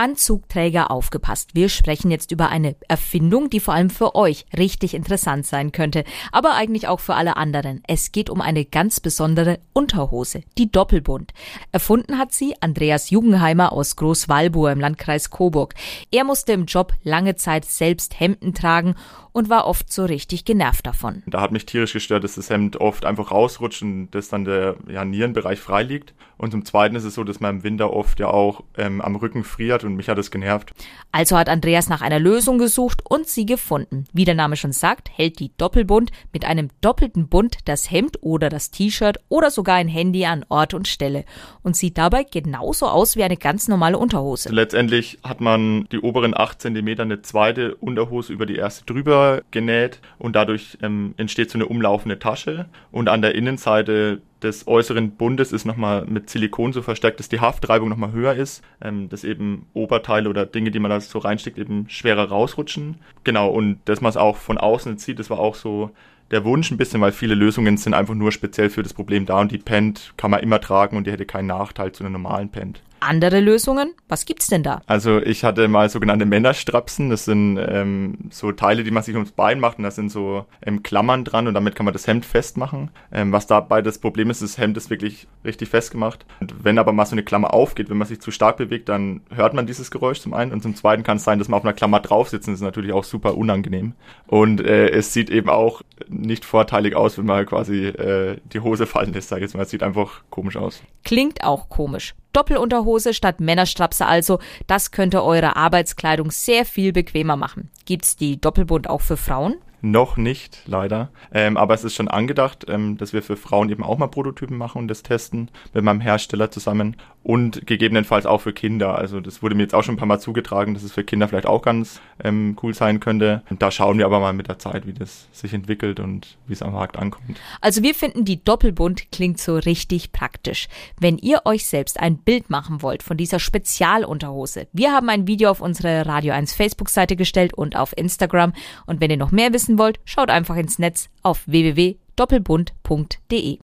Anzugträger aufgepasst. Wir sprechen jetzt über eine Erfindung, die vor allem für euch richtig interessant sein könnte, aber eigentlich auch für alle anderen. Es geht um eine ganz besondere Unterhose, die Doppelbund. Erfunden hat sie Andreas Jugendheimer aus Großwalburg im Landkreis Coburg. Er musste im Job lange Zeit selbst Hemden tragen und war oft so richtig genervt davon. Da hat mich tierisch gestört, dass das Hemd oft einfach rausrutscht und dass dann der ja, Nierenbereich frei liegt. Und zum Zweiten ist es so, dass man im Winter oft ja auch ähm, am Rücken friert und mich hat es genervt. Also hat Andreas nach einer Lösung gesucht und sie gefunden. Wie der Name schon sagt, hält die Doppelbund mit einem doppelten Bund das Hemd oder das T-Shirt oder sogar ein Handy an Ort und Stelle und sieht dabei genauso aus wie eine ganz normale Unterhose. Letztendlich hat man die oberen 8 cm eine zweite Unterhose über die erste drüber genäht und dadurch ähm, entsteht so eine umlaufende Tasche und an der Innenseite des äußeren Bundes ist nochmal mit Silikon so verstärkt, dass die Haftreibung nochmal höher ist, ähm, dass eben Oberteile oder Dinge, die man da so reinsteckt, eben schwerer rausrutschen. Genau, und dass man es auch von außen sieht, das war auch so der Wunsch ein bisschen, weil viele Lösungen sind einfach nur speziell für das Problem da und die Pent kann man immer tragen und die hätte keinen Nachteil zu einer normalen Pent andere Lösungen? Was gibt's denn da? Also ich hatte mal sogenannte Männerstrapsen. Das sind ähm, so Teile, die man sich ums Bein macht und da sind so ähm, Klammern dran und damit kann man das Hemd festmachen. Ähm, was dabei das Problem ist, das Hemd ist wirklich richtig festgemacht. Und wenn aber mal so eine Klammer aufgeht, wenn man sich zu stark bewegt, dann hört man dieses Geräusch zum einen und zum zweiten kann es sein, dass man auf einer Klammer drauf sitzt. Das ist natürlich auch super unangenehm. Und äh, es sieht eben auch nicht vorteilig aus, wenn man quasi äh, die Hose fallen lässt, sag ich jetzt mal. Es sieht einfach komisch aus. Klingt auch komisch. Doppelunterhose statt Männerstrapse also, das könnte eure Arbeitskleidung sehr viel bequemer machen. Gibt's die Doppelbund auch für Frauen? Noch nicht, leider. Ähm, aber es ist schon angedacht, ähm, dass wir für Frauen eben auch mal Prototypen machen und das testen mit meinem Hersteller zusammen und gegebenenfalls auch für Kinder. Also das wurde mir jetzt auch schon ein paar Mal zugetragen, dass es für Kinder vielleicht auch ganz ähm, cool sein könnte. Und da schauen wir aber mal mit der Zeit, wie das sich entwickelt und wie es am Markt ankommt. Also wir finden, die Doppelbund klingt so richtig praktisch. Wenn ihr euch selbst ein Bild machen wollt von dieser Spezialunterhose, wir haben ein Video auf unsere Radio 1 Facebook-Seite gestellt und auf Instagram. Und wenn ihr noch mehr wissen wollt, schaut einfach ins Netz auf www.doppelbund.de.